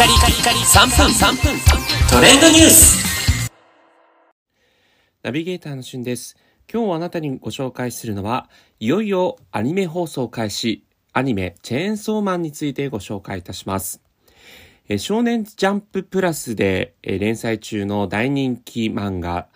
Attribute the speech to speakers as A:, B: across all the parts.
A: カリカリカリ3分3分トレンドニュース
B: ナビゲーターのしゅんです。今日あなたにご紹介するのは、いよいよアニメ放送開始、アニメチェーンソーマンについてご紹介いたします。少年ジャンププラスで連載中の大人気漫画、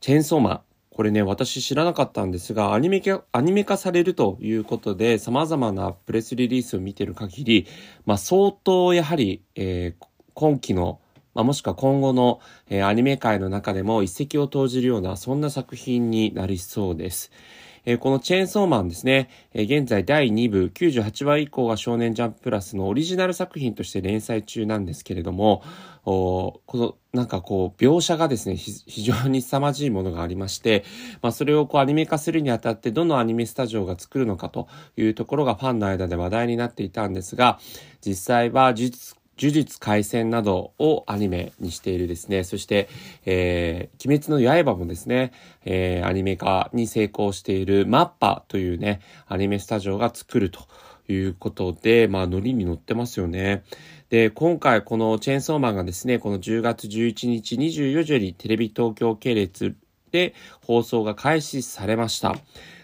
B: チェーンソーマン。これね、私知らなかったんですが、アニメ化、アニメ化されるということで、様々なプレスリリースを見てる限り、まあ相当やはり、えー、今期のまあ、もしくは今後の、えー、アニメ界の中でも一石を投じるような、そんな作品になりそうです。え、このチェーンソーマンですね、え、現在第2部98話以降が少年ジャンププラスのオリジナル作品として連載中なんですけれども、おこのなんかこう描写がですね、非常に凄まじいものがありまして、まあそれをこうアニメ化するにあたってどのアニメスタジオが作るのかというところがファンの間で話題になっていたんですが、実際は呪術呪術廻戦などをアニメにしているですね、そして、えー、鬼滅の刃もですね、えー、アニメ化に成功しているマッパというね、アニメスタジオが作るということで、まあ、ノリに乗ってますよね。で、今回このチェーンソーマンがですね、この10月11日24時よりテレビ東京系列で放送が開始されました。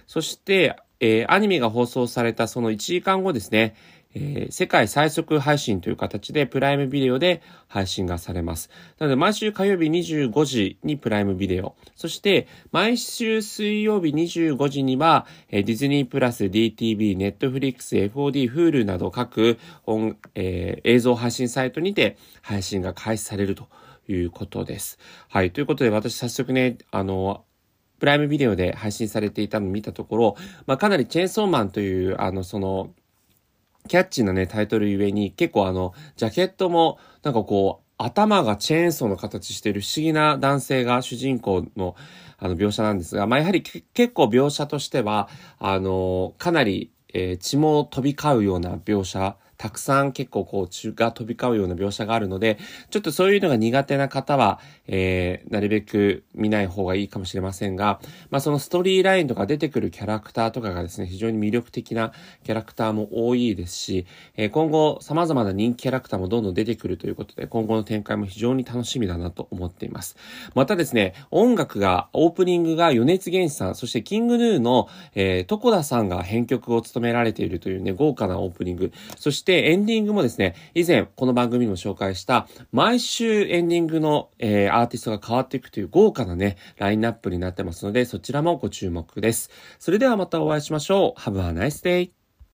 B: そして、えー、アニメが放送されたその1時間後ですね、えー、世界最速配信という形でプライムビデオで配信がされます。なので毎週火曜日25時にプライムビデオ。そして毎週水曜日25時には、えー、ディズニープラス、DTV、Netflix、FOD、Hulu など各音、えー、映像配信サイトにて配信が開始されるということです。はい。ということで私早速ね、あの、プライムビデオで配信されていたのを見たところ、まあ、かなりチェーンソーマンという、あの、その、キャッチーなね、タイトルゆえに、結構あの、ジャケットも、なんかこう、頭がチェーンソーの形してる不思議な男性が主人公のあの描写なんですが、まあやはり結構描写としては、あの、かなり、えー、血も飛び交うような描写たくさん結構こう血が飛び交うような描写があるので、ちょっとそういうのが苦手な方は、えー、なるべく見ない方がいいかもしれませんが、まあそのストーリーラインとか出てくるキャラクターとかがですね、非常に魅力的なキャラクターも多いですし、えー、今後様々な人気キャラクターもどんどん出てくるということで、今後の展開も非常に楽しみだなと思っています。またですね、音楽が、オープニングが余熱原始さん、そしてキングヌーの、えー、床田さんが編曲を務められているというね、豪華なオープニング、そしてしてエンディングもですね、以前この番組にも紹介した毎週エンディングの、えー、アーティストが変わっていくという豪華なね、ラインナップになってますので、そちらもご注目です。それではまたお会いしましょう。Have a nice day!